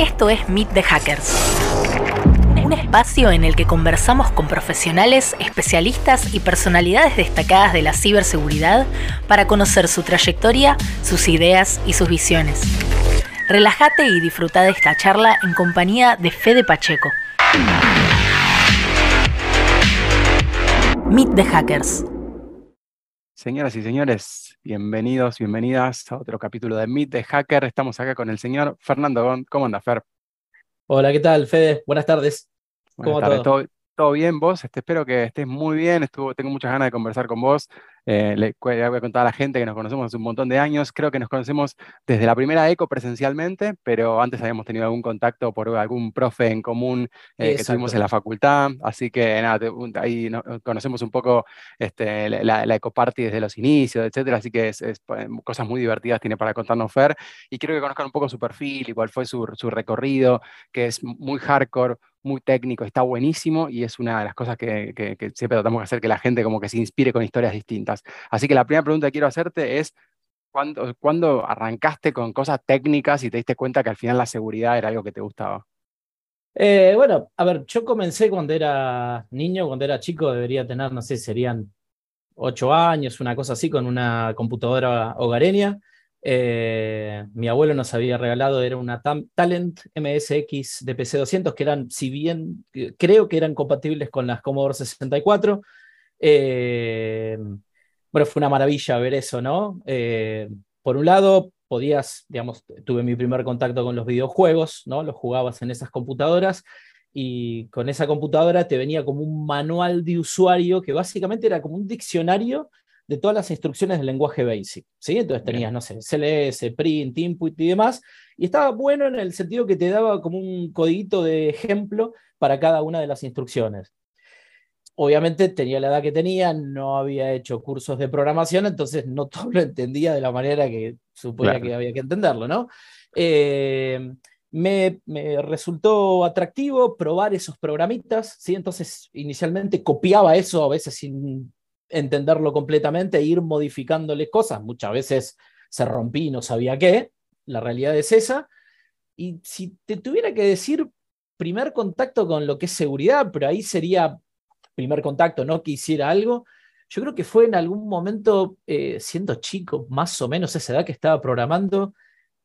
Esto es Meet the Hackers. Un espacio en el que conversamos con profesionales, especialistas y personalidades destacadas de la ciberseguridad para conocer su trayectoria, sus ideas y sus visiones. Relájate y disfruta de esta charla en compañía de Fede Pacheco. Meet the Hackers. Señoras y señores, bienvenidos, bienvenidas a otro capítulo de Meet the Hacker. Estamos acá con el señor Fernando Gond. ¿Cómo anda, Fer? Hola, ¿qué tal, Fede? Buenas tardes. ¿Cómo Buenas Todo? ¿Todo bien vos? Este, espero que estés muy bien. Estuvo, tengo muchas ganas de conversar con vos. Eh, le, voy a contar a la gente que nos conocemos hace un montón de años. Creo que nos conocemos desde la primera ECO presencialmente, pero antes habíamos tenido algún contacto por algún profe en común eh, que tuvimos en la facultad. Así que nada, ahí conocemos un poco este, la, la, ECO Party desde los inicios, etcétera. Así que es, pues, cosas muy divertidas tiene para contarnos Fer. Y quiero que conozcan un poco su perfil y cuál fue su, su recorrido, que es muy hardcore, muy técnico, está buenísimo y es una de las cosas que, siempre tratamos de hacer que la gente como que se inspire con historias distintas. Así que la primera pregunta que quiero hacerte es, ¿cuándo, ¿cuándo arrancaste con cosas técnicas y te diste cuenta que al final la seguridad era algo que te gustaba? Eh, bueno, a ver, yo comencé cuando era niño, cuando era chico, debería tener, no sé, serían ocho años, una cosa así, con una computadora hogareña. Eh, mi abuelo nos había regalado, era una Talent MSX de PC200, que eran, si bien eh, creo que eran compatibles con las Commodore 64. Eh, bueno, fue una maravilla ver eso, ¿no? por un lado, podías, digamos, tuve mi primer contacto con los videojuegos, ¿no? Los jugabas en esas computadoras y con esa computadora te venía como un manual de usuario que básicamente era como un diccionario de todas las instrucciones del lenguaje BASIC. ¿sí? Entonces tenías, no sé, CLS, print, input y demás. Y estaba bueno en el sentido que te daba como un codiguito de ejemplo para cada una de las instrucciones. Obviamente tenía la edad que tenía, no había hecho cursos de programación, entonces no todo lo entendía de la manera que suponía que había que entenderlo, ¿no? Eh, me, me, resultó atractivo probar esos programitas, ¿sí? Entonces inicialmente copiaba eso a veces sin entenderlo completamente e ir modificándole cosas. Muchas veces se rompí y no sabía qué. La realidad es esa. Y si te tuviera que decir primer contacto con lo que es seguridad, pero ahí sería primer contacto, no que hiciera algo, yo creo que fue en algún momento, eh, siendo chico, más o menos esa edad que estaba programando,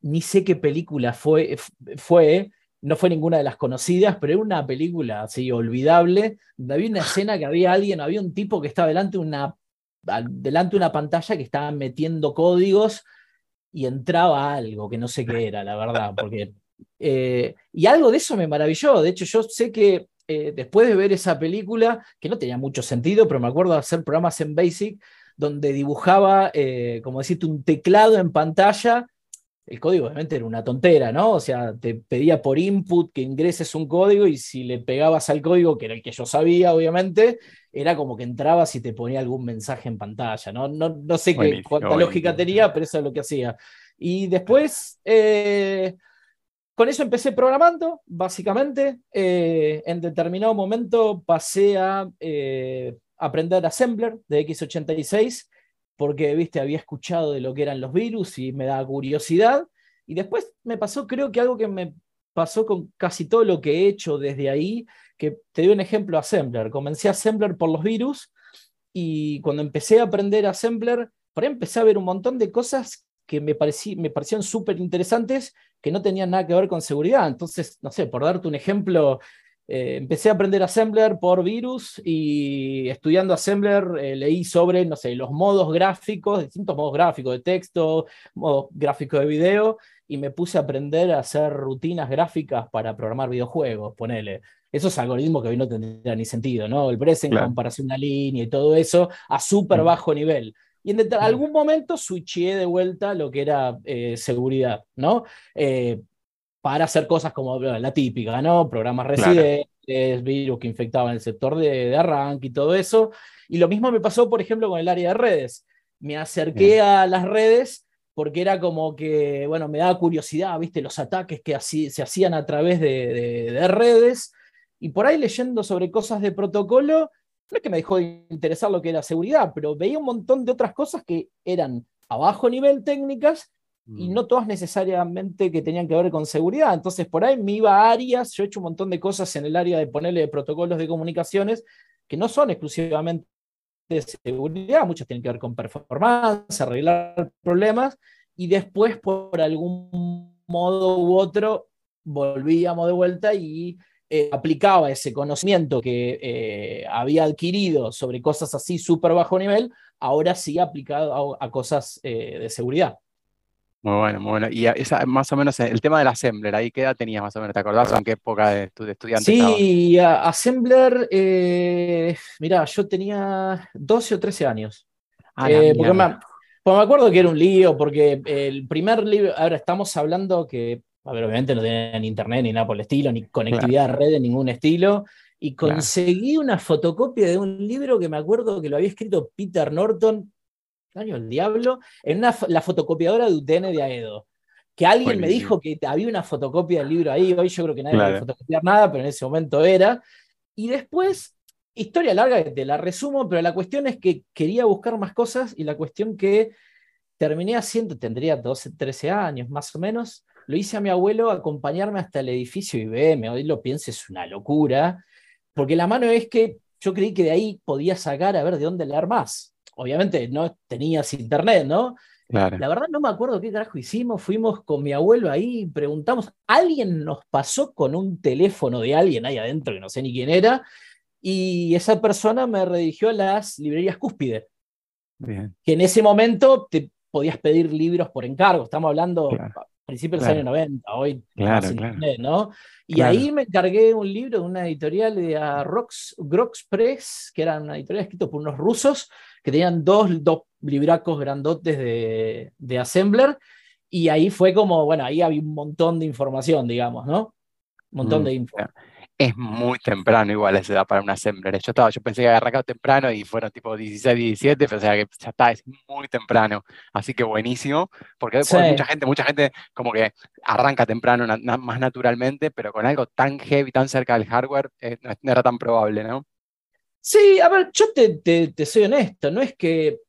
ni sé qué película fue, fue no fue ninguna de las conocidas, pero era una película así olvidable, donde había una escena que había alguien, había un tipo que estaba delante de una, pantalla que estaba metiendo códigos y entraba algo que no sé qué era, la verdad, porque... Eh, y algo de eso me maravilló, de hecho yo sé que eh, después de ver esa película, que no tenía mucho sentido, pero me acuerdo de hacer programas en Basic, donde dibujaba, eh, como decirte, un teclado en pantalla el código obviamente era una tontera, ¿no? O sea, te pedía por input que ingreses un código y si le pegabas al código, que era el que yo sabía, obviamente, era como que entrabas y te ponía algún mensaje en pantalla, ¿no? No, sé qué, cuánta lógica tenía, pero eso es lo que hacía. Y después, eh, con eso empecé programando, básicamente. Eh, en determinado momento pasé a eh, aprender Assembler de x86 porque, viste, había escuchado de lo que eran los virus y me da curiosidad. Y después me pasó, creo que algo que me pasó con casi todo lo que he hecho desde ahí, que te doy un ejemplo, Assembler. Comencé Assembler por los virus y cuando empecé a aprender Assembler, por ahí empecé a ver un montón de cosas que me, me parecían súper interesantes que no tenían nada que ver con seguridad. Entonces, no sé, por darte un ejemplo, eh, empecé a aprender Assembler por virus y estudiando Assembler eh, leí sobre, no sé, los modos gráficos, distintos modos gráficos de texto, modos gráficos de video, y me puse a aprender a hacer rutinas gráficas para programar videojuegos, ponele. Esos algoritmos que hoy no tendrían ni sentido, ¿no? El present, comparación una línea y todo eso a súper mm. bajo nivel. Y en algún momento switché de vuelta lo que era eh, seguridad, ¿no? Para hacer cosas como la típica, ¿no? Programas residentes, virus que infectaban el sector de, arranque y todo eso. Y lo mismo me pasó, por ejemplo, con el área de redes. Me acerqué a las redes porque era como que, bueno, me daba curiosidad, viste, los ataques que así, se hacían a través de, de, redes. Y por ahí leyendo sobre cosas de protocolo, no es que me dejó de interesar lo que era seguridad, pero veía un montón de otras cosas que eran a bajo nivel técnicas y Mm. no todas necesariamente que tenían que ver con seguridad. Entonces, por ahí me iba a áreas, yo he hecho un montón de cosas en el área de ponerle protocolos de comunicaciones que no son exclusivamente de seguridad, muchas tienen que ver con performance, arreglar problemas, y después por algún modo u otro volvíamos de vuelta y eh, aplicaba ese conocimiento que eh, había adquirido sobre cosas así súper bajo nivel, ahora sí aplicado a, a cosas eh, de seguridad. Muy bueno, muy bueno. Y esa, más o menos el tema del assembler, ahí qué edad tenías más o menos, ¿te acordás o en qué época de, estu- de estudiante? Sí, a- Assembler, eh, mirá, yo tenía 12 o 13 años. Ah, Eh, porque, me, porque me acuerdo que era un lío, porque el primer libro, ahora estamos hablando que, a ver, obviamente no tenían internet ni nada por el estilo, ni conectividad a red de ningún estilo, y Claro. conseguí una fotocopia de un libro que me acuerdo que lo había escrito Peter Norton, ¿qué año el diablo? En una, la fotocopiadora de UTN de Aedo. Que alguien me dijo que había una fotocopia del libro ahí, hoy yo creo que nadie Claro. puede fotocopiar nada, pero en ese momento era. Y después, historia larga, que te la resumo, pero la cuestión es que quería buscar más cosas y la cuestión que terminé haciendo, tendría 12, 13 años más o menos, lo hice a mi abuelo acompañarme hasta el edificio IBM, hoy lo pienso, es una locura, porque la mano es que yo creí que de ahí podía sacar a ver de dónde leer más. Obviamente no tenías internet, ¿no? Claro. La verdad no me acuerdo qué carajo hicimos, fuimos con mi abuelo ahí, preguntamos, alguien nos pasó con un teléfono de alguien ahí adentro, que no sé ni quién era, y esa persona me redirigió a las librerías Cúspide, Bien. que en ese momento te podías pedir libros por encargo, estamos hablando Claro. a principios Claro. del año 90, hoy Claro, internet, ¿no? Y ahí me encargué un libro de una editorial de Rox, Grox Press, que era una editorial escrita por unos rusos, que tenían dos, dos libracos grandotes de, de Assembler, y ahí fue como, bueno, ahí había un montón de información, digamos, ¿no? Un montón Mm, de info. Es muy temprano igual esa edad para un assembler. Yo, estaba, yo pensé que había arrancado temprano y fueron tipo 16, 17, pero o sea que ya está, es muy temprano. Así que buenísimo, porque Sí. mucha gente, mucha gente como que arranca temprano na- na- más naturalmente, pero con algo tan heavy, tan cerca del hardware, eh, no era tan probable, ¿no? Sí, a ver, yo te, te- te soy honesto, no es que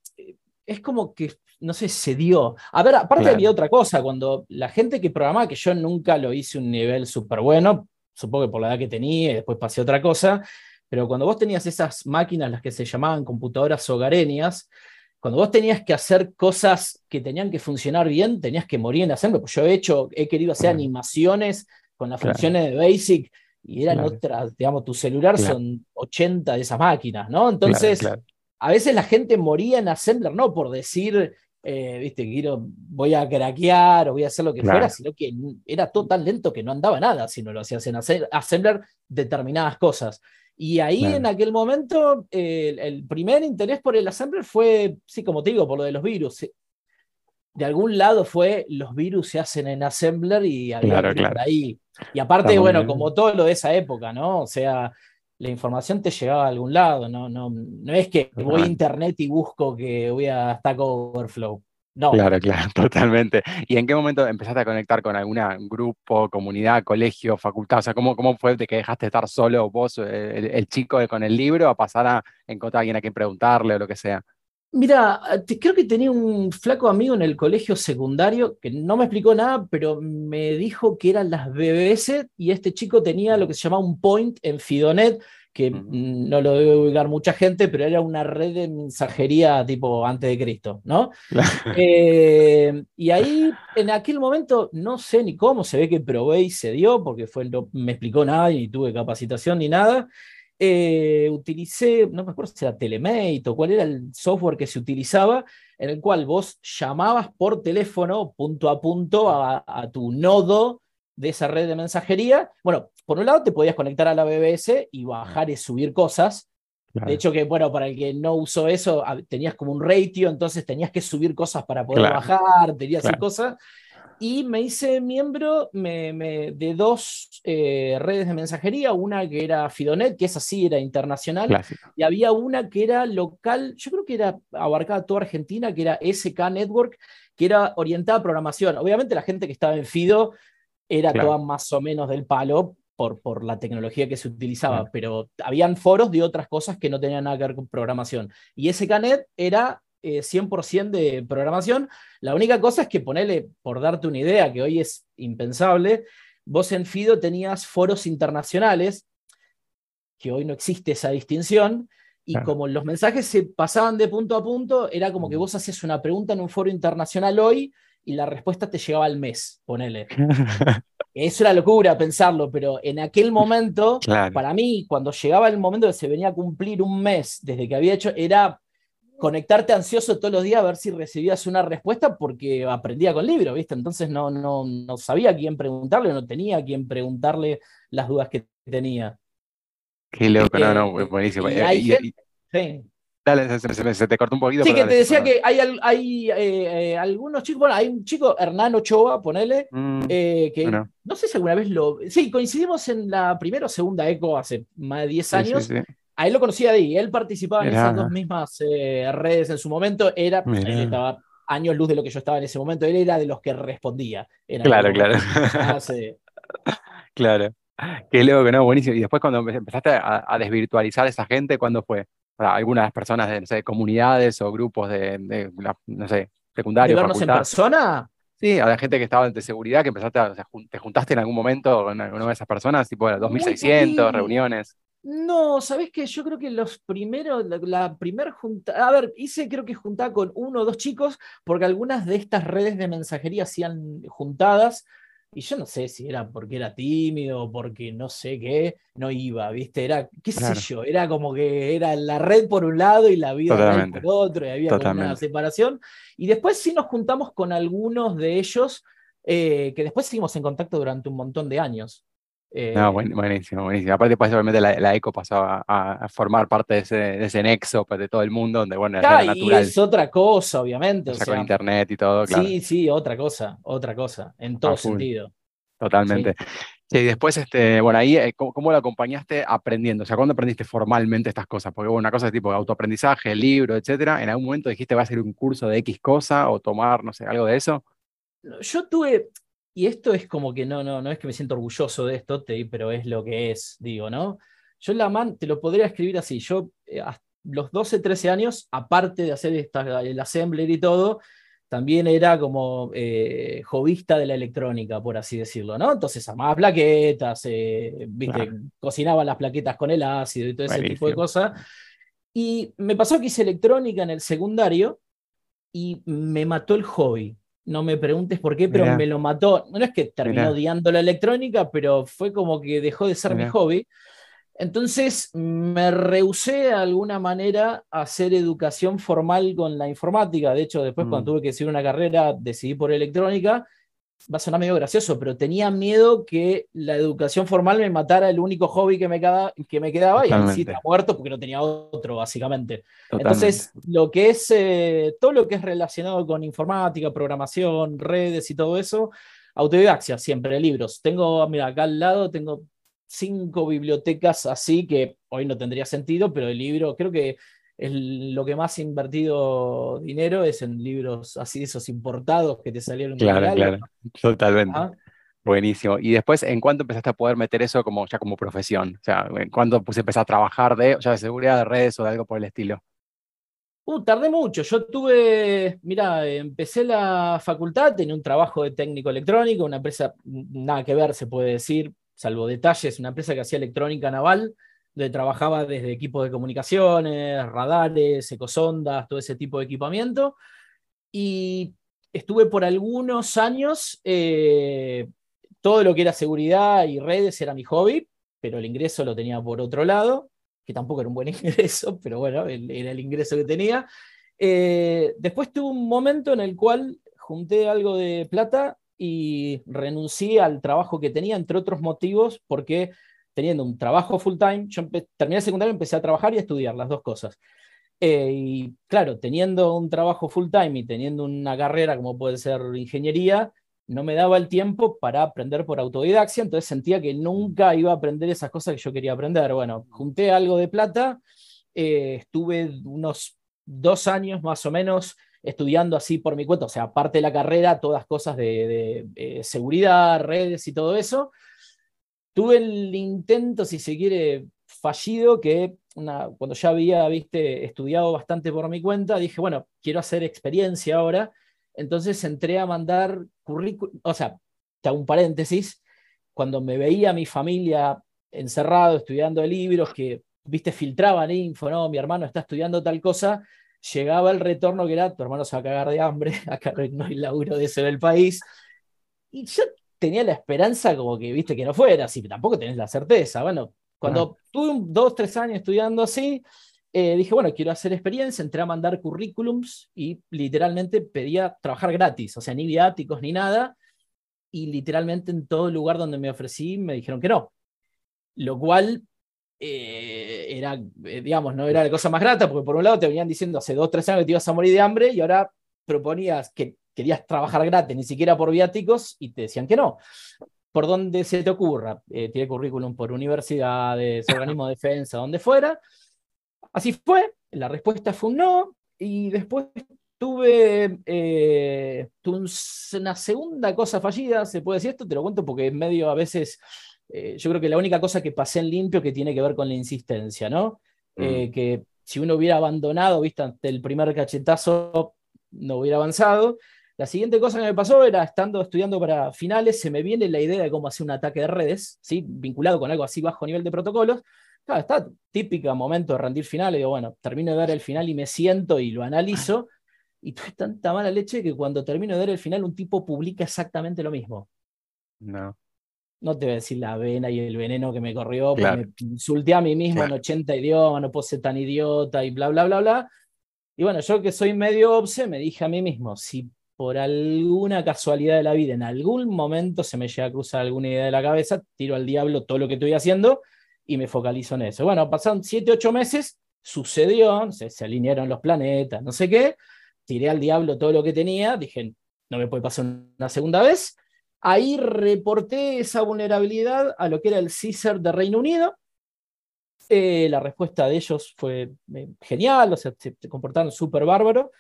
es como que, no sé, se dio. A ver, aparte Claro. había otra cosa, cuando la gente que programaba, que yo nunca lo hice un nivel súper bueno, supongo que por la edad que tenía y después pasé a otra cosa, pero cuando vos tenías esas máquinas, las que se llamaban computadoras hogareñas, cuando vos tenías que hacer cosas que tenían que funcionar bien, tenías que morir en hacerlo. Pues yo he hecho, he querido hacer animaciones con las Claro. funciones de Basic y eran Claro. otras, digamos, tu celular son 80 de esas máquinas, ¿no? Entonces, claro. a veces la gente moría en Assembler, no por decir, eh, viste, quiero, voy a craquear o voy a hacer lo que Claro. fuera, sino que era todo tan lento que no andaba nada si no lo hacías en Assem- Assembler determinadas cosas. Y ahí Claro. en aquel momento, eh, el, el primer interés por el Assembler fue, sí, como te digo, por lo de los virus. De algún lado fue, los virus se hacen en Assembler y había Claro, ahí. Y aparte, bueno, como todo lo de esa época, ¿no? O sea, la información te llegaba a algún lado, no, no, no es que voy a internet y busco que voy a Stack Overflow. No, Claro, claro, totalmente. ¿Y en qué momento empezaste a conectar con algún grupo, comunidad, colegio, facultad? O sea, ¿cómo, cómo fue de que dejaste de estar solo vos, el, el chico con el libro, a pasar a encontrar a alguien a quien preguntarle o lo que sea? Mira, te- creo que tenía un flaco amigo en el colegio secundario que no me explicó nada, pero me dijo que eran las BBS y este chico tenía lo que se llamaba un point en Fidonet, que mm, no lo debe ubicar mucha gente, pero era una red de mensajería tipo antes de Cristo, ¿no? Eh, y ahí, en aquel momento, no sé ni cómo, se ve que probé y se dio, porque fue, no me explicó nada y ni tuve capacitación ni nada. Eh, utilicé, no me acuerdo si era Telemate o cuál era el software que se utilizaba, en el cual vos llamabas por teléfono punto a punto a, a tu nodo de esa red de mensajería. Bueno, por un lado te podías conectar a la BBS y bajar y subir cosas. Claro, De hecho, que bueno, para el que no usó eso, tenías como un ratio, entonces tenías que subir cosas para poder Claro. bajar, tenías Claro. cosas. Y me hice miembro me- me- de dos eh, redes de mensajería, una que era Fidonet, que esa sí era internacional, clásico. y había una que era local, yo creo que era abarcaba toda Argentina, que era SK Network, que era orientada a programación. Obviamente la gente que estaba en Fido era Claro. toda más o menos del palo por, por la tecnología que se utilizaba, Claro. pero habían foros de otras cosas que no tenían nada que ver con programación. Y SKNet era 100% de programación. La única cosa es que ponele, por darte una idea, que hoy es impensable, vos en Fido tenías foros internacionales, que hoy no existe esa distinción, y como los mensajes se pasaban de punto a punto, era como que vos hacías una pregunta en un foro internacional hoy y la respuesta te llegaba al mes, ponele. Es una locura pensarlo, pero en aquel momento, para mí, cuando llegaba el momento que se venía a cumplir un mes desde que había hecho, era conectarte ansioso todos los días a ver si recibías una respuesta porque aprendía con libro, ¿viste? Entonces no, no, no sabía a quién preguntarle, no tenía a quién preguntarle las dudas que tenía. Qué loco, no, no, eh, buenísimo. Eh, sí. Dale, se, te cortó un poquito. Sí, que te decía que hay, hay eh, algunos chicos, bueno, hay un chico, Hernán Ochoa, ponele, mm, que no sé si alguna vez lo... Sí, coincidimos en la primera o segunda ECO hace más de 10 años. A él lo conocía de ahí, él participaba en esas dos mismas redes en su momento, era, él estaba años luz de lo que yo estaba en ese momento, él era de los que respondía. claro, claro. claro. Qué loco, ¿no? Buenísimo. Y después cuando empezaste a, desvirtualizar a esa gente, ¿cuándo fue? Para algunas personas de, no sé, comunidades o grupos de, no sé, secundarios. vernos en persona? Sí, a la gente que estaba de seguridad, que empezaste a, te juntaste en algún momento con alguna de esas personas, tipo 2600 reuniones. No, sabes que yo creo que los primeros, la, la primera junta, a ver, hice creo que juntada con uno o dos chicos, porque algunas de estas redes de mensajería hacían juntadas, y yo no sé si era porque era tímido o porque no sé qué, no iba, ¿viste? Era, qué sé yo, era como que era la red por un lado y la vida por otro, y había una separación. Y después sí nos juntamos con algunos de ellos eh, que después seguimos en contacto durante un montón de años. No, eh, buenísimo, buenísimo. Aparte, pues, obviamente la, ECO pasaba a, formar parte de ese, de ese, nexo pues, de todo el mundo, donde, bueno, era natural. es otra cosa, obviamente. O sea, con internet y todo, claro. Sí, sí, otra cosa, otra cosa, en todo sentido. Totalmente. Y después, este, bueno, ahí, eh, ¿cómo, lo acompañaste aprendiendo? O sea, ¿cuándo aprendiste formalmente estas cosas? Porque bueno, una cosa de tipo autoaprendizaje, libro, etcétera. ¿En algún momento dijiste, va a hacer un curso de X cosa o tomar, no sé, algo de eso? Yo tuve, y esto es como que no, no, no es que me siento orgulloso de esto, pero es lo que es, digo, ¿no? Yo la man, te lo podría escribir así, yo eh, a los 12, 13 años, aparte de hacer esta, el assembler y todo, también era como eh, jovista de la electrónica, por así decirlo, ¿no? Entonces armaba plaquetas, eh, ¿viste? cocinaba las plaquetas con el ácido y todo ese tipo de cosas. Y me pasó que hice electrónica en el secundario y me mató el hobby. No me preguntes por qué, pero me lo mató. No es que terminó odiando la electrónica, pero fue como que dejó de ser mi hobby. Entonces me rehusé de alguna manera a hacer educación formal con la informática. De hecho, después cuando mm. tuve que decidir una carrera, decidí por electrónica. Va a sonar medio gracioso, pero tenía miedo que la educación formal me matara el único hobby que me, quedaba, que me quedaba y así está muerto porque no tenía otro, básicamente. Entonces, lo que es eh, todo lo que es relacionado con informática, programación, redes y todo eso, autodidaxia, siempre libros. Tengo, mira, acá al lado tengo cinco bibliotecas así que hoy no tendría sentido, pero el libro creo que es lo que más invertido dinero es en libros así, esos importados que te salieron. Claro, claro, totalmente. ¿Ah? Buenísimo. Y después, ¿en cuánto empezaste a poder meter eso como, ya como profesión? O sea, ¿en cuánto pues, empezaste a trabajar de, ya de seguridad de redes o de algo por el estilo? Uh, tardé mucho. Yo tuve, mira, empecé la facultad, tenía un trabajo de técnico electrónico, una empresa nada que ver, se puede decir, salvo detalles, una empresa que hacía electrónica naval, donde trabajaba desde equipos de comunicaciones, radares, ecosondas, todo ese tipo de equipamiento. Y estuve por algunos años, eh, todo lo que era seguridad y redes era mi hobby, pero el ingreso lo tenía por otro lado, que tampoco era un buen ingreso, pero bueno, era el ingreso que tenía. Eh, después tuve un momento en el cual junté algo de plata y renuncié al trabajo que tenía, entre otros motivos, porque teniendo un trabajo full time, yo terminé el secundario, empecé a trabajar y a estudiar las dos cosas. Eh, y claro, teniendo un trabajo full time y teniendo una carrera como puede ser ingeniería, no me daba el tiempo para aprender por autodidaxia, entonces sentía que nunca iba a aprender esas cosas que yo quería aprender. Bueno, junté algo de plata, eh, estuve unos dos años más o menos estudiando así por mi cuenta, o sea, aparte de la carrera, todas cosas de, eh, seguridad, redes y todo eso. Tuve el intento, si se quiere, fallido, que cuando ya había, viste, estudiado bastante por mi cuenta, dije, bueno, quiero hacer experiencia ahora. Entonces entré a mandar currículum, o sea, te un paréntesis, cuando me veía mi familia encerrado, estudiando libros, que, viste, filtraban info, no, mi hermano está estudiando tal cosa, llegaba el retorno que era, tu hermano se va a cagar de hambre, acá no hay laburo de eso en el país. Y yo tenía la esperanza como que, viste, que no fuera así, tampoco tenés la certeza. Bueno, cuando tuve dos, tres años estudiando así, eh, dije, bueno, quiero hacer experiencia, entré a mandar currículums y literalmente pedía trabajar gratis, o sea, ni viáticos ni nada, y literalmente en todo lugar donde me ofrecí me dijeron que no. Lo cual eh, era, eh, digamos, no era la cosa más grata, porque por un lado te venían diciendo hace dos, tres años que te ibas a morir de hambre y ahora proponías que querías trabajar gratis, ni siquiera por viáticos, y te decían que no. ¿Por dónde se te ocurra? Eh, tiene currículum por universidades, organismos de defensa, donde fuera. Así fue, la respuesta fue un no, y después tuve, tuve una segunda cosa fallida, se puede decir esto, te lo cuento porque es medio a veces eh, yo creo que la única cosa que pasé en limpio que tiene que ver con la insistencia, ¿no? Eh, mm. que si uno hubiera abandonado, viste, ante el primer cachetazo, no hubiera avanzado. La siguiente cosa que me pasó era, estando estudiando para finales, se me viene la idea de cómo hacer un ataque de redes, ¿sí? vinculado con algo así bajo nivel de protocolos. Claro, está típica momento de rendir finales, digo, bueno, termino de dar el final y me siento y lo analizo. Y tuve tanta mala leche que cuando termino de dar el final, un tipo publica exactamente lo mismo. No no te voy a decir la vena y el veneno que me corrió, me insulté a mí mismo en 80 idiomas, no puedo ser tan idiota y bla, bla, bla, bla. Y bueno, yo que soy medio obse, me dije a mí mismo, si por alguna casualidad de la vida en algún momento se me llega a cruzar alguna idea de la cabeza, tiro al diablo todo lo que estoy haciendo y me focalizo en eso. Bueno, pasaron 7, 8 meses, sucedió, se, se alinearon los planetas, no sé qué, tiré al diablo todo lo que tenía, dije, no me puede pasar una segunda vez, Ahí reporté esa vulnerabilidad a lo que era el CISER de Reino Unido. Eh, la respuesta de ellos fue eh, genial, o sea, se, comportaron súper bárbaro.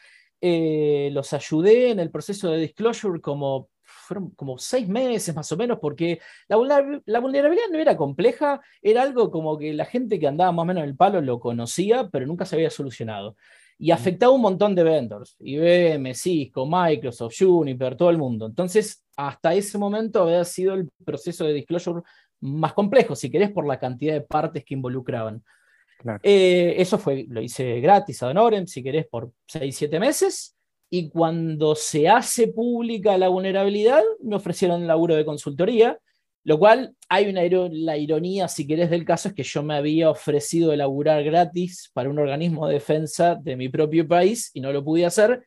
Eh, los ayudé en el proceso de disclosure como, fueron como seis meses más o menos, porque la, la, vulnerabilidad no era compleja, era algo como que la gente que andaba más o menos en el palo lo conocía, pero nunca se había solucionado y afectaba a un montón de vendors, IBM, Cisco, Microsoft, Juniper, todo el mundo. Entonces, hasta ese momento había sido el proceso de disclosure más complejo, si querés, por la cantidad de partes que involucraban. Eh, eso fue, lo hice gratis a Honorem, si querés, por 6, 7 meses. Y cuando se hace pública la vulnerabilidad, me ofrecieron laburo de consultoría lo cual hay una la ironía, si querés, del caso es que yo me había ofrecido elaborar gratis para un organismo de defensa de mi propio país y no lo pude hacer.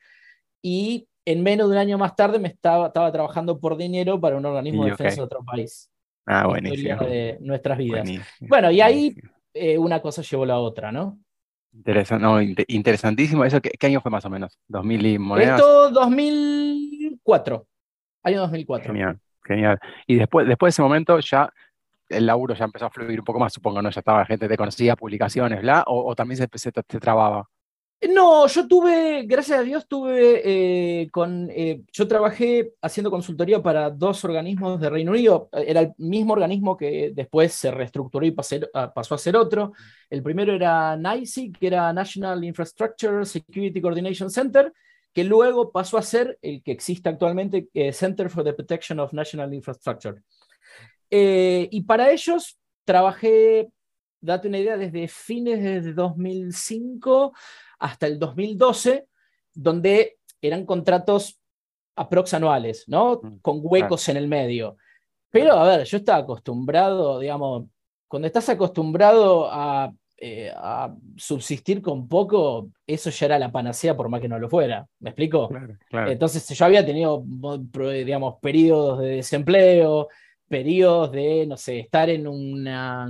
Y en menos de un año más tarde me estaba, estaba trabajante por dinero para un organismo de defensa de otro país. Ah, buenísimo. De nuestras vidas. Bueno, y ahí eh, una cosa llevó la otra, ¿no? interesantísimo. ¿Eso qué, año fue más o menos? ¿2000 y monedas? Esto 2004. Año 2004. Genial. Genial. Y después, después de ese momento ya el laburo ya empezó a fluir un poco más, supongo, ¿no? Ya estaba gente te conocía, publicaciones, ¿bla? O, también se, se te, trababa. No, yo tuve, gracias a Dios, tuve eh, con. Eh, yo trabajé haciendo consultoría para dos organismos de Reino Unido. Era el mismo organismo que después se reestructuró y pasó a ser otro. El primero era NICE, que era National Infrastructure Security Coordination Center, que luego pasó a ser el que existe actualmente, eh, Center for the Protection of National Infrastructure. Y para ellos trabajé, date una idea, desde fines de 2005 hasta el 2012, donde eran contratos aprox anuales, ¿no? Mm, Con huecos en el medio. Pero, a ver, yo estaba acostumbrado, digamos, cuando estás acostumbrado a eh, a subsistir con poco, eso ya era la panacea por más que no lo fuera. ¿Me explico? Entonces yo había tenido, digamos, periodos de desempleo, periodos de, no sé, estar en un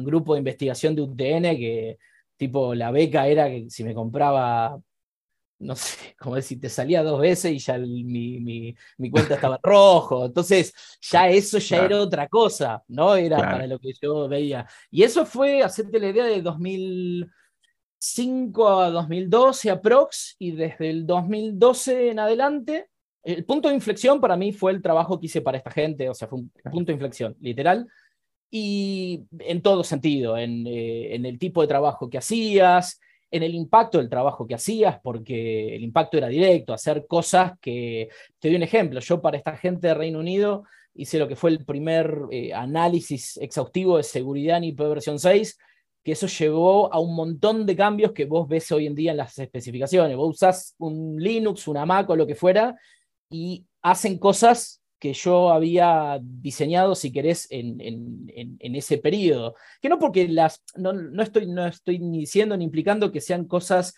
grupo de investigación de UTN que tipo la beca era que si me compraba no sé, como decir, te salía dos veces y ya mi, cuenta estaba en rojo. Entonces, ya eso ya era otra cosa, ¿no? Era para lo que yo veía. Y eso fue, hacerte la idea, de 2005 a 2012 aprox, y desde el 2012 en adelante, el punto de inflexión para mí fue el trabajo que hice para esta gente, o sea, fue un punto de inflexión, literal. Y en todo sentido, en, eh, en, el tipo de trabajo que hacías, en el impacto del trabajo que hacías, porque el impacto era directo, hacer cosas que, te doy un ejemplo, yo para esta gente de Reino Unido hice lo que fue el primer eh, análisis exhaustivo de seguridad en IP versión 6, que eso llevó a un montón de cambios que vos ves hoy en día en las especificaciones. Vos usás un Linux, una Mac o lo que fuera, y hacen cosas que yo había diseñado, si querés, en, en, ese periodo. Que no porque las, no, no, estoy, no estoy ni diciendo ni implicando que sean cosas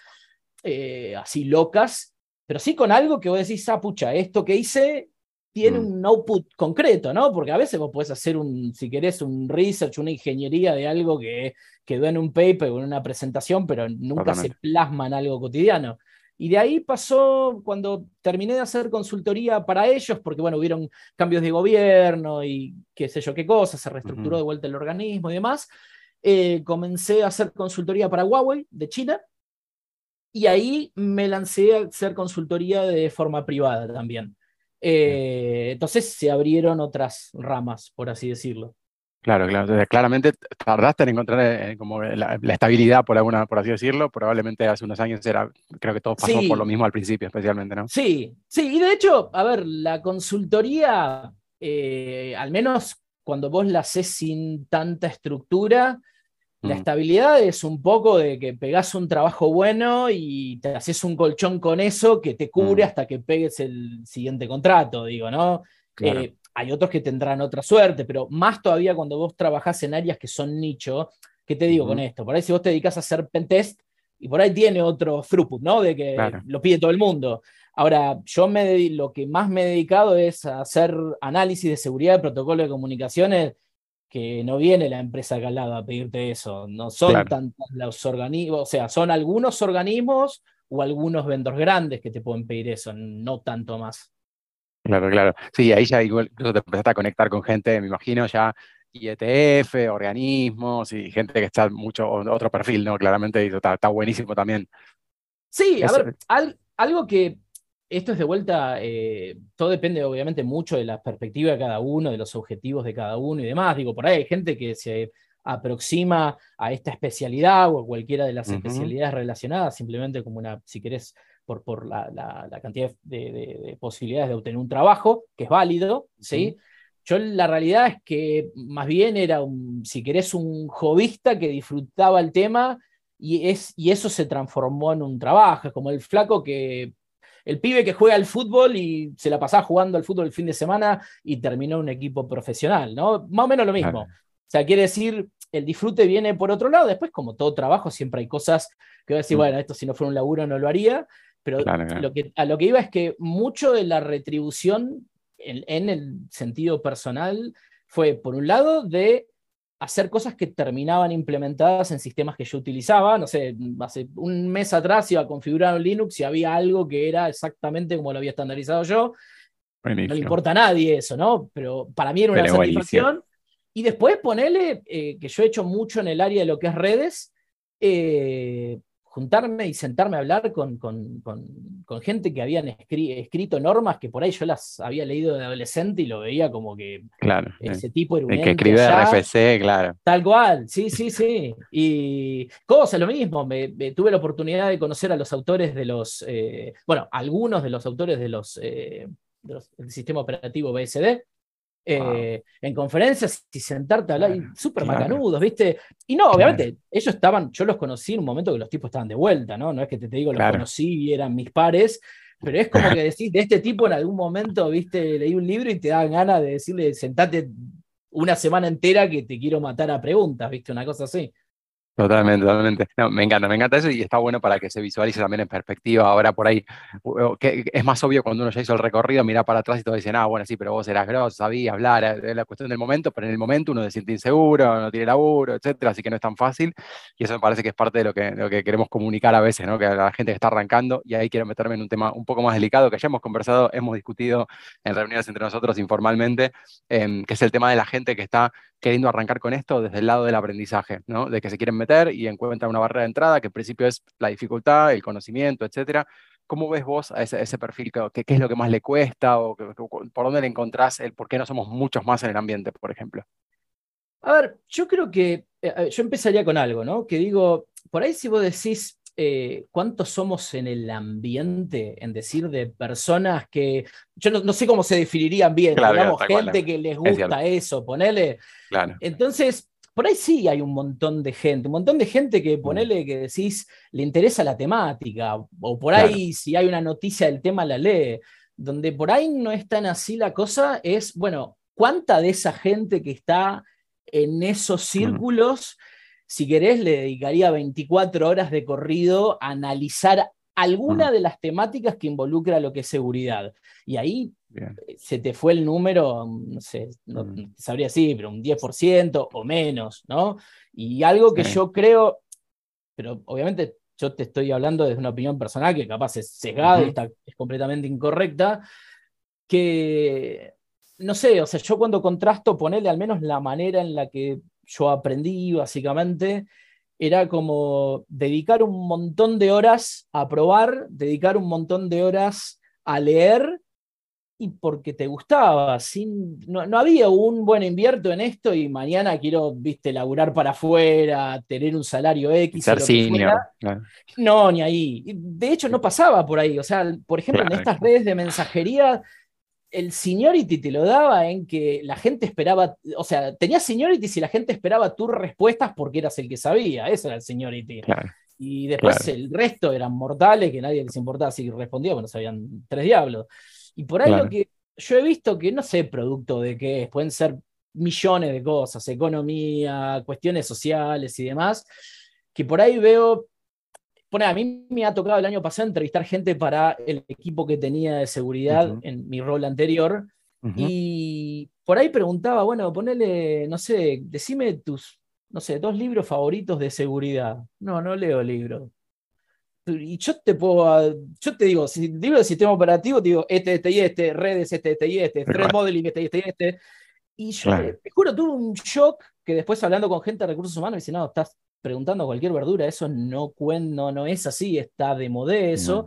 eh, así locas, pero sí con algo que vos decís, ah, pucha, esto que hice tiene mm. un output concreto, ¿no? Porque a veces vos podés hacer un, si querés, un research, una ingeniería de algo que quedó en un paper o en una presentación, pero nunca se plasma en algo cotidiano. Y de ahí pasó cuando terminé de hacer consultoría para ellos, porque bueno, hubieron cambios de gobierno y qué sé yo qué cosas, se reestructuró de vuelta el organismo y demás. Eh, comencé a hacer consultoría para Huawei de China y ahí me lancé a hacer consultoría de forma privada también. Eh, entonces se abrieron otras ramas, por así decirlo. Claro, claro. Entonces, claramente tardaste en encontrar eh, como la, estabilidad, por alguna, por así decirlo. Probablemente hace unos años era, creo que todos pasamos por lo mismo al principio, especialmente, ¿no? Sí, sí. Y de hecho, a ver, la consultoría, eh, al menos cuando vos la haces sin tanta estructura, la mm. estabilidad es un poco de que pegás un trabajo bueno y te haces un colchón con eso que te cubre mm. hasta que pegues el siguiente contrato, digo, ¿no? Eh, hay otros que tendrán otra suerte, pero más todavía cuando vos trabajás en áreas que son nicho. ¿Qué te digo con esto? Por ahí si vos te dedicas a hacer pentest y por ahí tiene otro throughput, ¿no? De que lo pide todo el mundo. Ahora, yo me lo que más me he dedicado es a hacer análisis de seguridad de protocolo de comunicaciones que no viene la empresa acá al lado a pedirte eso. No son tantos los organismos, o sea, son algunos organismos o algunos vendors grandes que te pueden pedir eso, no tanto más. Claro, claro. Sí, ahí ya incluso te empezaste a conectar con gente, me imagino, ya IETF, organismos y gente que está mucho, otro perfil, ¿no? Claramente, está, está buenísimo también. Sí, a ver, algo que esto es de vuelta, eh, todo depende obviamente mucho de la perspectiva de cada uno, de los objetivos de cada uno y demás. Digo, por ahí hay gente que se aproxima a esta especialidad o a cualquiera de las especialidades relacionadas, simplemente como una, si querés, por, por la, la, cantidad de, posibilidades de obtener un trabajo, que es válido, ¿sí? Yo la realidad es que más bien era, un, si querés, un jovista que disfrutaba el tema y, es, y eso se transformó en un trabajo, es como el flaco que el pibe que juega al fútbol y se la pasaba jugando al fútbol el fin de semana y terminó un equipo profesional, ¿no? Más o menos lo mismo. O sea, quiere decir, el disfrute viene por otro lado. Después, como todo trabajo, siempre hay cosas que voy a decir, mm. bueno, esto si no fuera un laburo no lo haría. Pero Lo que, a lo que iba es que mucho de la retribución en, en el sentido personal fue, por un lado, de hacer cosas que terminaban implementadas en sistemas que yo utilizaba. No sé, hace un mes atrás iba a configurar un Linux y había algo que era exactamente como lo había estandarizado yo. No le importa a nadie eso, ¿no? Pero para mí era una satisfacción. Y después ponerle, eh, que yo he hecho mucho en el área de lo que es redes, eh, juntarme y sentarme a hablar con, con, con, gente que habían escrito normas que por ahí yo las había leído de adolescente y lo veía como que claro, ese tipo era un El que escribe RFC, claro. Tal cual, sí, sí, sí. Y cosas, lo mismo, me, tuve la oportunidad de conocer a los autores de los, eh, bueno, algunos de los autores de los, eh, del sistema operativo BSD, eh, en conferencias y sentarte a hablar, súper macanudos, ¿viste? Y no, obviamente, ellos estaban, yo los conocí en un momento que los tipos estaban de vuelta, ¿no? No es que te, digo, los conocí y eran mis pares, pero es como que decís, de este tipo en algún momento, ¿viste? Leí un libro y te da ganas de decirle, sentate una semana entera que te quiero matar a preguntas, ¿viste? Una cosa así. Totalmente, totalmente. No, me encanta, me encanta eso y está bueno para que se visualice también en perspectiva. Ahora por ahí, que es más obvio cuando uno ya hizo el recorrido, mira para atrás y todos dicen, ah, bueno, sí, pero vos eras grosso, sabías hablar, es la cuestión del momento, pero en el momento uno se siente inseguro, no tiene laburo, etcétera, así que no es tan fácil. Y eso me parece que es parte de lo que, lo que queremos comunicar a veces, ¿no? Que a la gente que está arrancando, y ahí quiero meterme en un tema un poco más delicado que ya hemos conversado, hemos discutido en reuniones entre nosotros informalmente, em, que es el tema de la gente que está queriendo arrancar con esto desde el lado del aprendizaje, ¿no? De que se quieren meter y encuentran una barrera de entrada, que en principio es la dificultad, el conocimiento, etcétera. ¿Cómo ves vos a ese, perfil? ¿Qué, ¿Qué, es lo que más le cuesta? ¿O por dónde le encontrás el por qué no somos muchos más en el ambiente, por ejemplo? A ver, yo creo que eh, yo empezaría con algo, ¿no? Que digo, por ahí si vos decís eh, cuántos somos en el ambiente, en decir, de personas que, yo no, sé cómo se definirían bien, digamos, gente que les gusta eso, ponele. Claro. Entonces, por ahí sí hay un montón de gente, un montón de gente que mm. ponele que decís, le interesa la temática, o por ahí si hay una noticia del tema la lee. Donde por ahí no es tan así la cosa, es, bueno, ¿cuánta de esa gente que está en esos círculos, si querés, le dedicaría 24 horas de corrido a analizar alguna de las temáticas que involucra lo que es seguridad? Y ahí eh, se te fue el número, no sé, no sabría decir, pero un 10% o menos, ¿no? Y algo que yo creo, pero obviamente yo te estoy hablando desde una opinión personal que capaz es sesgada y está, es completamente incorrecta, que, no sé, o sea, yo cuando contrasto, ponerle al menos la manera en la que yo aprendí, básicamente, era como dedicar un montón de horas a probar, dedicar un montón de horas a leer y porque te gustaba. Sin, no, había un buen invierto en esto y mañana quiero, viste, laburar para afuera, tener un salario X. Ser senior. No, ni ahí. De hecho, no pasaba por ahí. O sea, por ejemplo, en estas redes de mensajería, el seniority te lo daba en que la gente esperaba, o sea, tenías seniority si la gente esperaba tus respuestas porque eras el que sabía. Eso era el seniority. Y después el resto eran mortales que nadie les importaba si respondía, bueno, sabían tres diablos. Y por ahí lo que yo he visto que no sé producto de qué es, pueden ser millones de cosas, economía, cuestiones sociales y demás, que por ahí veo, bueno, a mí me ha tocado el año pasado entrevistar gente para el equipo que tenía de seguridad en mi rol anterior, y por ahí preguntaba, bueno, ponele, no sé, decime tus, no sé, dos libros favoritos de seguridad. No, no leo libros y yo te puedo, yo te digo, si digo el sistema operativo, te digo este, este y este, redes, este, este y este, threat modeling, este, este y este. Y yo, te juro, tuve un shock que después hablando con gente de recursos humanos me dice, no, estás preguntando cualquier verdura, eso no, no, no es así, está de moda eso.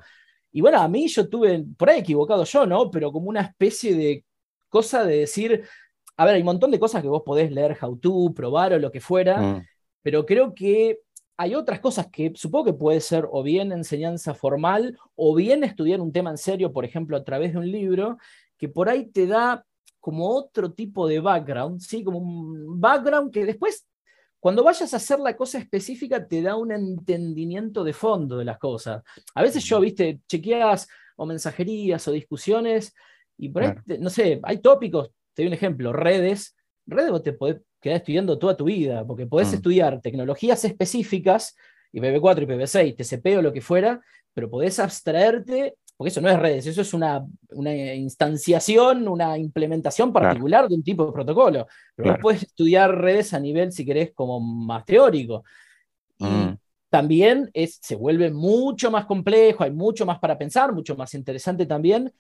Y bueno, a mí yo tuve, por ahí equivocado yo, ¿no? Pero como una especie de cosa de decir, a ver, hay un montón de cosas que vos podés leer how to, probar o lo que fuera, mm. pero creo que hay otras cosas que supongo que puede ser o bien enseñanza formal o bien estudiar un tema en serio, por ejemplo, a través de un libro, que por ahí te da como otro tipo de background, ¿sí? Como un background que después, cuando vayas a hacer la cosa específica, te da un entendimiento de fondo de las cosas. A veces yo, viste, chequeas o mensajerías o discusiones y por ahí, no sé, hay tópicos, te doy un ejemplo, redes, redes vos te podés quedar estudiando toda tu vida, porque podés mm. estudiar tecnologías específicas, IPv4, IPv6, TCP o lo que fuera, pero podés abstraerte, porque eso no es redes, eso es una, una instanciación, una implementación particular de un tipo de protocolo. Pero vos podés estudiar redes a nivel, si querés, como más teórico. Y mm. también es, se vuelve mucho más complejo, hay mucho más para pensar, mucho más interesante también,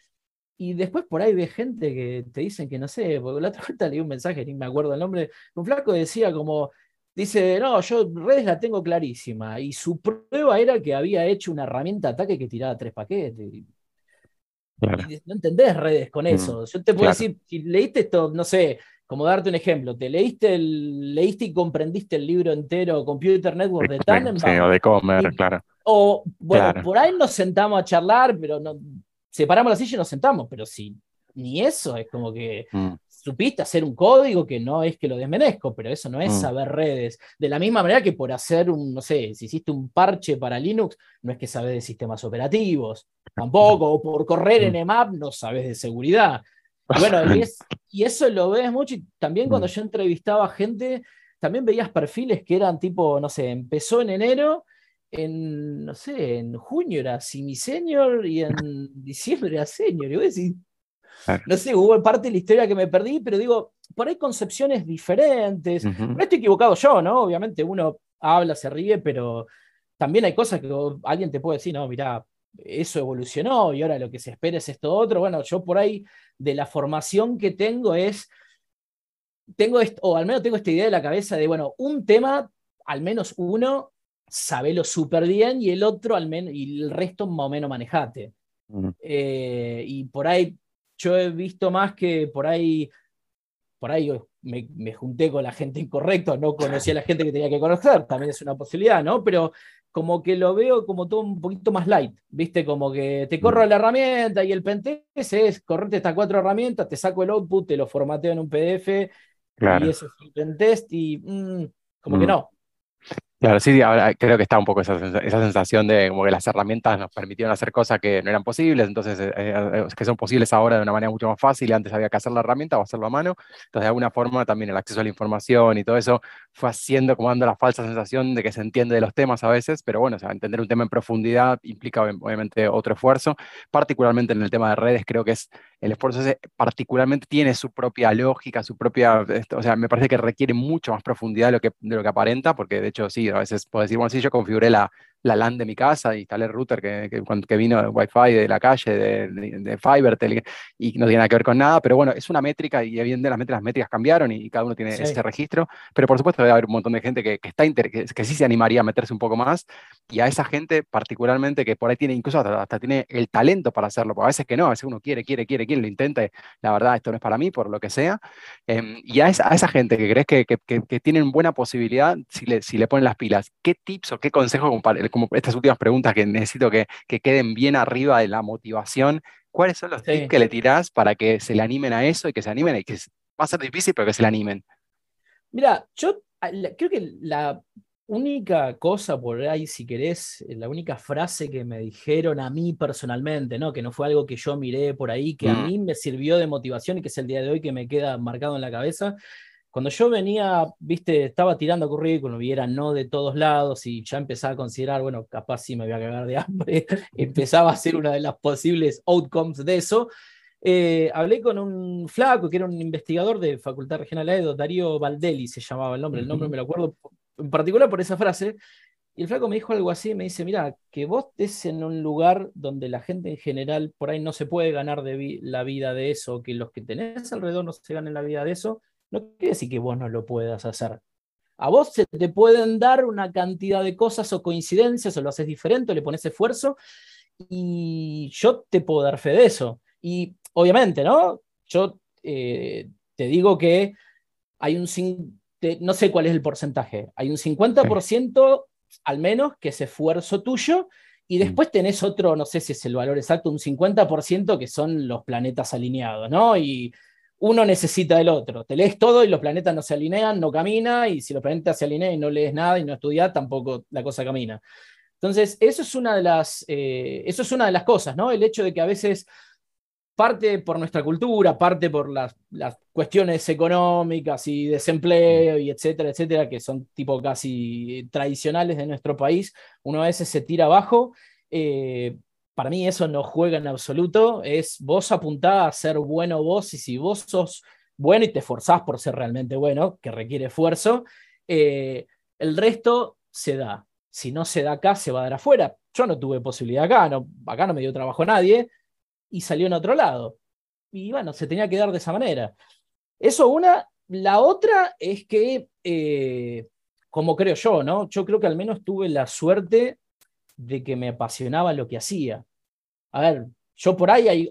y después por ahí ve gente que te dicen que no sé, porque la otra vuelta leí un mensaje, ni me acuerdo el nombre, un flaco decía como, dice, no, yo redes la tengo clarísima. Y su prueba era que había hecho una herramienta de ataque que tiraba tres paquetes. Y, no entendés redes con mm, eso. Yo te puedo decir, si leíste esto, no sé, como darte un ejemplo, te leíste leíste y comprendiste el libro entero Computer Network de Tannenbaum. Sí, o de Comer, claro. O, bueno, por ahí nos sentamos a charlar, pero no, separamos la silla y nos sentamos, pero si ni eso, es como que mm. supiste hacer un código que no es que lo desmenezco, pero eso no es mm. saber redes. De la misma manera que por hacer un, no sé, si hiciste un parche para Linux, no es que sabes de sistemas operativos, tampoco, o por correr en mm. EMAP no sabes de seguridad. Y bueno, y, eso lo ves mucho, y también cuando yo entrevistaba gente, también veías perfiles que eran tipo, no sé, empezó en enero en, no sé, en junio era semi-senior y en diciembre era senior. Y decir, no sé, hubo parte de la historia que me perdí, pero digo, por ahí concepciones diferentes. No estoy equivocado yo, ¿no? Obviamente uno habla, se ríe, pero también hay cosas que alguien te puede decir, no, mira, eso evolucionó y ahora lo que se espera es esto otro. Bueno, yo por ahí de la formación que tengo es, tengo esto, o al menos tengo esta idea de la cabeza de, bueno, un tema, al menos uno, sabelo súper bien y el otro al menos, y el resto más o menos manejate. Eh, y por ahí yo he visto más que por ahí, por ahí me, me, junté con la gente incorrecta, no conocí a la gente que tenía que conocer, también es una posibilidad, ¿no? Pero como que lo veo como todo un poquito más light, ¿viste? Como que te corro mm. la herramienta y el pentest es correrte estas cuatro herramientas, te saco el output, te lo formateo en un PDF y eso es el pentest y mm, como que mm. no. Claro, sí, creo que está un poco esa, sensación de como que las herramientas nos permitieron hacer cosas que no eran posibles, entonces eh, eh, que son posibles ahora de una manera mucho más fácil, antes había que hacer la herramienta o hacerlo a mano, entonces de alguna forma también el acceso a la información y todo eso fue haciendo, como dando la falsa sensación de que se entiende de los temas a veces, pero bueno, o entender un tema en profundidad implica obviamente otro esfuerzo, particularmente en el tema de redes, creo que es el esfuerzo ese particularmente tiene su propia lógica, su propia, o sea, me parece que requiere mucho más profundidad de lo que, de lo que aparenta, porque de hecho sí, a veces puedo decir, bueno, sí, yo configuré la, la LAN de mi casa, instalé el router que, que, que vino de Wi-Fi de la calle, de, de, Fiverr, y no tiene nada que ver con nada, pero bueno, es una métrica y evidentemente las métricas cambiaron y, cada uno tiene ese registro, pero por supuesto debe haber un montón de gente que, que está que, que, sí se animaría a meterse un poco más y a esa gente particularmente que por ahí tiene incluso hasta, tiene el talento para hacerlo, porque a veces que no, a veces uno quiere, quiere, quiere, quiere, lo intenta, la verdad esto no es para mí, por lo que sea, em, y a esa, a esa, gente que crees que, que, tienen buena posibilidad, si le, si le ponen las pilas, ¿qué tips o qué consejos como estas últimas preguntas que necesito que, queden bien arriba de la motivación, ¿cuáles son los tips que le tirás para que se le animen a eso y que se animen y que va a ser difícil, pero que se le animen? Mira, yo ah, creo que la única cosa por ahí, si querés, la única frase que me dijeron a mí personalmente, ¿no? que no fue algo que yo miré por ahí, que a mm. mí me sirvió de motivación y que es el día de hoy que me queda marcado en la cabeza, cuando yo venía, viste, estaba tirando currículum y era no de todos lados y ya empezaba a considerar, bueno, capaz sí me voy a cagar de hambre, empezaba a ser una de las posibles outcomes de eso. Eh, hablé con un flaco que era un investigador de Facultad Regional de Edo, Darío Valdelli se llamaba el nombre, el nombre me lo acuerdo en particular por esa frase, y el flaco me dijo algo así, me dice, mira, que vos estés en un lugar donde la gente en general por ahí no se puede ganar de la vida de eso, que los que tenés alrededor no se ganen la vida de eso, no quiere decir que vos no lo puedas hacer. A vos se te pueden dar una cantidad de cosas o coincidencias, o lo haces diferente, o le pones esfuerzo, y yo te puedo dar fe de eso. Y obviamente, ¿no? Yo eh, te digo que hay un, no sé cuál es el porcentaje, hay un 50% al menos que es esfuerzo tuyo, y mm. después tenés otro, no sé si es el valor exacto, un 50% que son los planetas alineados, ¿no? Y uno necesita del otro. Te lees todo y los planetas no se alinean, no camina, y si los planetas se alinean y no lees nada y no estudias, tampoco la cosa camina. Entonces, eso es una de las, eh, eso es una de las cosas, ¿no? El hecho de que a veces parte por nuestra cultura, parte por las, las cuestiones económicas y desempleo y etcétera, etcétera, que son tipo casi tradicionales de nuestro país, uno a veces se tira abajo. Eh, para mí eso no juega en absoluto, es vos apuntá a ser bueno vos y si vos sos bueno y te esforzás por ser realmente bueno, que requiere esfuerzo, eh, el resto se da. Si no se da acá, se va a dar afuera. Yo no tuve posibilidad acá, no, acá no me dio trabajo nadie y salió en otro lado. Y bueno, se tenía que dar de esa manera. Eso una. La otra es que, eh, como creo yo, ¿no? Yo creo que al menos tuve la suerte de que me apasionaba lo que hacía. A ver, yo por ahí hay,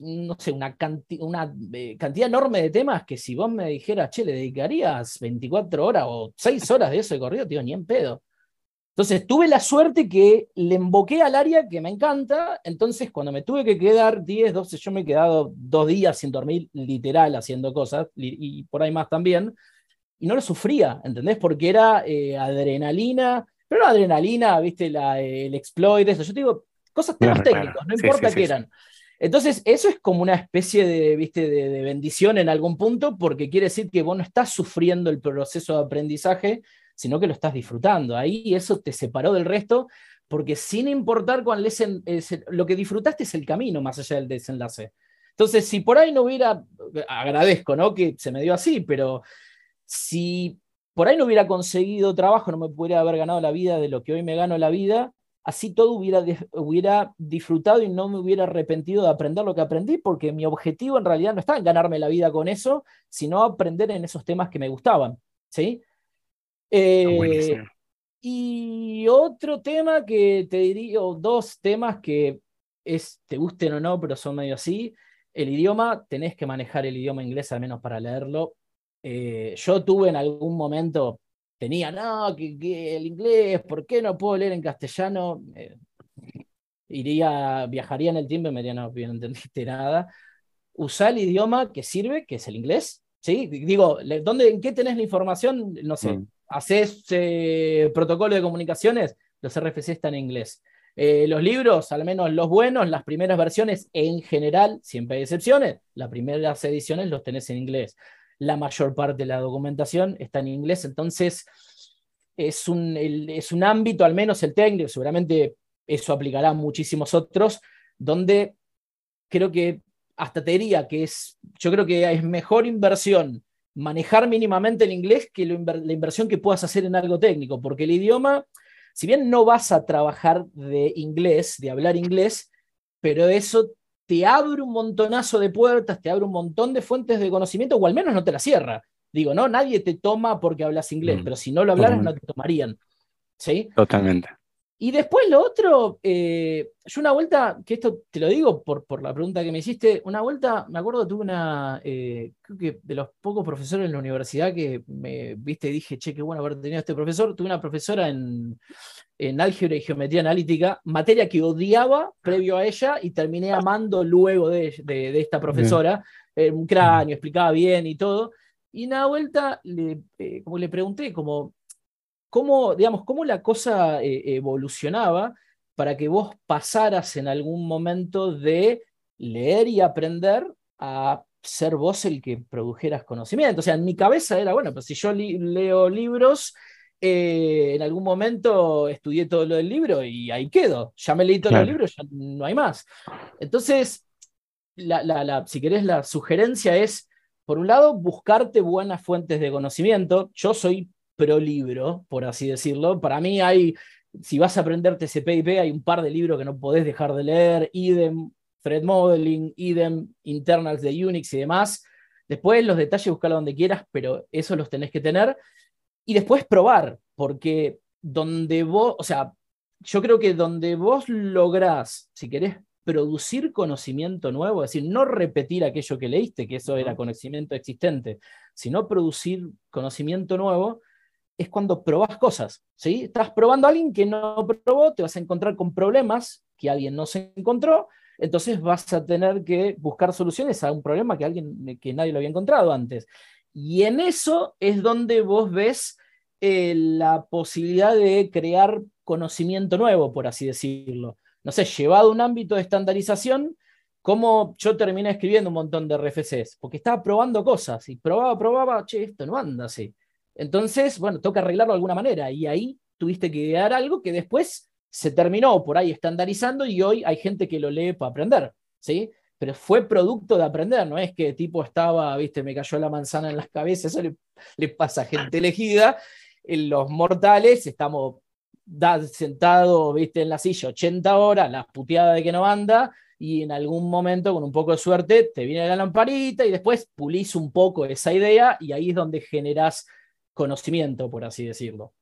no sé, una, una eh, cantidad enorme de temas que si vos me dijeras, che, le dedicarías 24 horas o 6 horas de eso de corrido, tío, ni en pedo. Entonces tuve la suerte que le emboqué al área que me encanta, entonces cuando me tuve que quedar 10, 12, yo me he quedado dos días sin dormir, literal, haciendo cosas, y, por ahí más también, y no lo sufría, ¿entendés? Porque era eh, adrenalina, pero no adrenalina, viste, la, el exploit, eso. Yo te digo, cosas técnicos, no importa qué eran. Entonces, eso es como una especie de, ¿viste? De, bendición en algún punto, porque quiere decir que vos no estás sufriendo el proceso de aprendizaje, sino que lo estás disfrutando. Ahí eso te separó del resto, porque sin importar cuál es, lo que disfrutaste es el camino más allá del desenlace. Entonces, si por ahí no hubiera, agradezco, ¿no? Que se me dio así, pero si por ahí no hubiera conseguido trabajo, no me pudiera haber ganado la vida de lo que hoy me gano la vida, así todo hubiera, hubiera disfrutado y no me hubiera arrepentido de aprender lo que aprendí, porque mi objetivo en realidad no estaba en ganarme la vida con eso, sino aprender en esos temas que me gustaban. ¿sí? Eh, y otro tema que te diría, o dos temas que es, te gusten o no, pero son medio así. El idioma, tenés que manejar el idioma inglés al menos para leerlo eh, yo tuve en algún momento, tenía, no, que, el inglés, ¿por qué no puedo leer en castellano? Eh, iría, viajaría en el tiempo y me diría, no, no entendiste nada. Usá el idioma que sirve, que es el inglés, ¿sí? Digo, ¿dónde, ¿en qué tenés la información? No sé, mm. haces eh, protocolo de comunicaciones, los RFC están en inglés. Eh, los libros, al menos los buenos, las primeras versiones en general, siempre hay excepciones, las primeras ediciones los tenés en inglés. La mayor parte de la documentación está en inglés, entonces es un, es un ámbito, al menos el técnico, seguramente eso aplicará a muchísimos otros, donde creo que hasta te diría que es, yo creo que es mejor inversión manejar mínimamente el inglés que la inversión que puedas hacer en algo técnico, porque el idioma si bien no vas a trabajar de inglés, de hablar inglés, pero eso te abre un montonazo de puertas, te abre un montón de fuentes de conocimiento, o al menos no te la cierra. Digo, no, nadie te toma porque hablas inglés, mm, pero si no lo hablaras no te tomarían. ¿Sí? Totalmente. Y después lo otro, eh, yo una vuelta, que esto te lo digo por, por la pregunta que me hiciste, una vuelta, me acuerdo, tuve una, eh, creo que de los pocos profesores en la universidad que me, viste, dije, che, qué bueno haber tenido este profesor, tuve una profesora en, en álgebra y geometría analítica, materia que odiaba previo a ella y terminé amando luego de, de, esta profesora, un cráneo, explicaba bien y todo. Y una vuelta, le, eh, como le pregunté, como, cómo, digamos, cómo la cosa eh, evolucionaba para que vos pasaras en algún momento de leer y aprender a ser vos el que produjeras conocimiento. O sea, en mi cabeza era, bueno, pues si yo leo libros, eh, en algún momento estudié todo lo del libro y ahí quedo. Ya me leí todos los libros, ya no hay más. Entonces, la, si querés, la sugerencia es, por un lado, buscarte buenas fuentes de conocimiento. Yo soy pro libro, por así decirlo. Para mí hay, si vas a aprender TCP/IP, hay un par de libros que no podés dejar de leer, idem Thread Modeling, idem Internals de Unix y demás. Después los detalles buscarlo donde quieras, pero eso los tenés que tener. Y después probar, porque donde vos, o sea, yo creo que donde vos lográs, si querés producir conocimiento nuevo, es decir, no repetir aquello que leíste, que eso era conocimiento existente, sino producir conocimiento nuevo, es cuando probas cosas, ¿sí? Estás probando a alguien que no probó, te vas a encontrar con problemas que alguien no se encontró, entonces vas a tener que buscar soluciones a un problema que, alguien, que nadie lo había encontrado antes. Y en eso es donde vos ves eh, la posibilidad de crear conocimiento nuevo, por así decirlo. No sé, llevado a un ámbito de estandarización, como yo terminé escribiendo un montón de RFCs, porque estaba probando cosas y probaba, probaba, che, esto no anda así. Entonces, bueno, toca arreglarlo de alguna manera y ahí tuviste que idear algo que después se terminó por ahí estandarizando y hoy hay gente que lo lee para aprender, ¿sí? Pero fue producto de aprender, no es que tipo estaba, viste, me cayó la manzana en las cabezas, eso le, pasa a gente elegida. En los mortales estamos sentados, viste, en la silla 80 horas, las puteadas de que no anda, y en algún momento, con un poco de suerte, te viene la lamparita y después pulís un poco esa idea y ahí es donde generas conocimiento, por así decirlo.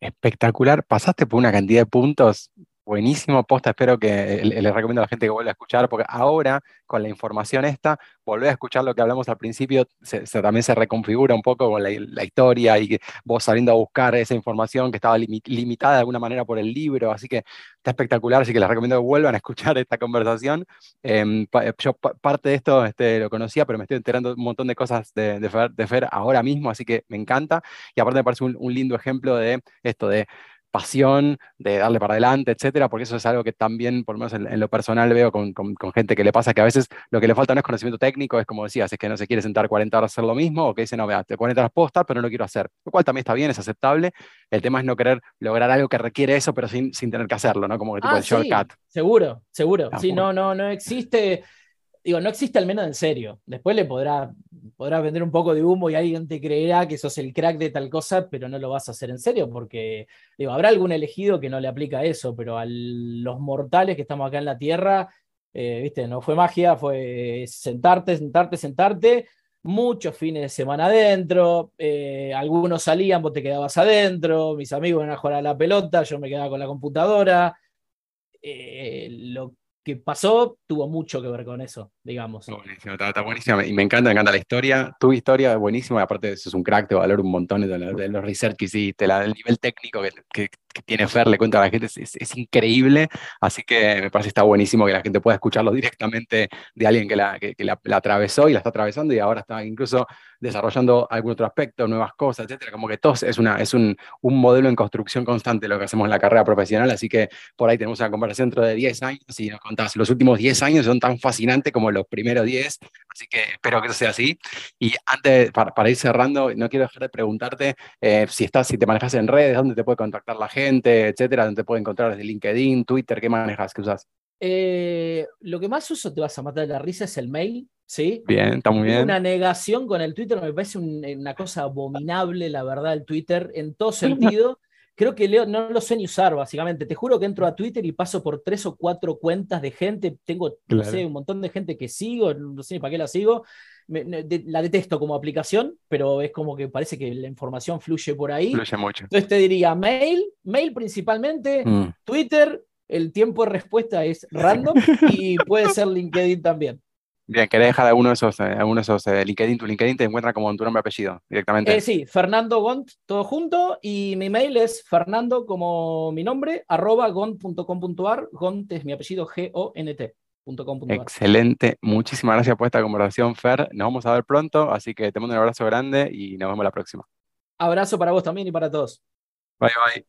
Espectacular. Pasaste por una cantidad de puntos Buenísimo, posta, espero que le, recomiendo a la gente que vuelva a escuchar, porque ahora, con la información esta, volver a escuchar lo que hablamos al principio, también se reconfigura un poco con la, historia y vos saliendo a buscar esa información que estaba limitada de alguna manera por el libro, así que está espectacular, así que les recomiendo que vuelvan a escuchar esta conversación. Em, yo parte de esto este, lo conocía, pero me estoy enterando un montón de cosas de, de, Fer, ahora mismo, así que me encanta, y aparte me parece un lindo ejemplo de esto, de pasión, de darle para adelante, etcétera, porque eso es algo que también, por lo menos en, lo personal, veo con, gente que le pasa que a veces lo que le falta no es conocimiento técnico, es como decías, es que no se quiere sentar 40 horas a hacer lo mismo, o que dice, no, vea, 40 horas puedo estar, pero no lo quiero hacer, lo cual también está bien, es aceptable. El tema es no querer lograr algo que requiere eso, pero sin, sin tener que hacerlo, ¿no? Como que tipo ah, el shortcut. seguro, seguro. sí, no, no, no existe digo, no existe al menos en serio. Después le podrá, podrás vender un poco de humo y alguien te creerá que sos el crack de tal cosa, pero no lo vas a hacer en serio porque, digo, habrá algún elegido que no le aplica eso, pero a los mortales que estamos acá en la Tierra, eh, viste, no fue magia, fue sentarte, sentarte, sentarte, muchos fines de semana adentro, eh, algunos salían, vos te quedabas adentro, mis amigos iban a jugar a la pelota, yo me quedaba con la computadora. Eh, lo que pasó tuvo mucho que ver con eso, digamos. Buenísimo, está, buenísimo. Y me encanta, me encanta la historia. Tu historia es buenísima, aparte de eso es un crack, te valoro un montón de, los research que hiciste, el nivel técnico que, tiene Fer, le cuento a la gente, es, increíble. Así que me parece que está buenísimo que la gente pueda escucharlo directamente de alguien que la, que, la, atravesó y la está atravesando y ahora está incluso desarrollando algún otro aspecto, nuevas cosas, etcétera. Como que todo es, una, es un, un modelo en construcción constante lo que hacemos en la carrera profesional. Así que por ahí tenemos una conversación dentro de 10 años y nos contás, los últimos 10 años son tan fascinantes como los primeros 10. Así que espero que eso sea así. Y antes, para, para ir cerrando, no quiero dejar de preguntarte eh, si, estás, si te manejas en redes, dónde te puede contactar la gente, etcétera, dónde te puede encontrar desde LinkedIn, Twitter, ¿qué manejas, qué usas? Eh, lo que más uso, te vas a matar de la risa, es el mail, ¿sí? Bien, está muy bien. Una negación con el Twitter, me parece una cosa abominable, la verdad, el Twitter, en todo sentido. Creo que Leo no lo sé ni usar, básicamente. Te juro que entro a Twitter y paso por tres o cuatro cuentas de gente. Tengo, no sé, un montón de gente que sigo, no sé ni para qué la sigo. la detesto como aplicación, pero es como que parece que la información fluye por ahí. Fluye mucho. Entonces te diría mail, mail principalmente, mm. Twitter, el tiempo de respuesta es random y puede ser LinkedIn también. Bien, ¿querés dejar alguno de esos, eh, alguno de esos eh, LinkedIn? Tu LinkedIn te encuentra como tu nombre y apellido directamente. Eh, sí, Fernando Gont, todo junto, y mi mail es fernando como mi nombre, arroba gont.com.ar, gont es mi apellido, G-O-N-T. Excelente, muchísimas gracias por esta conversación, Fer. Nos vamos a ver pronto, así que te mando un abrazo grande y nos vemos la próxima. Abrazo para vos también y para todos. Bye bye.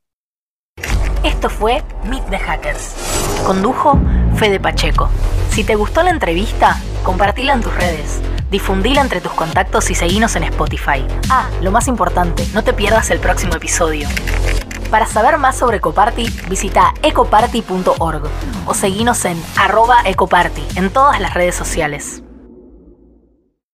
Esto fue Meet the Hackers. Condujo Fede Pacheco. Si te gustó la entrevista, compartila en tus redes, difundila entre tus contactos y seguinos en Spotify. Ah, lo más importante, no te pierdas el próximo episodio. Para saber más sobre Ecoparty, visita ecoparty.org o seguinos en arroba ecoparty en todas las redes sociales.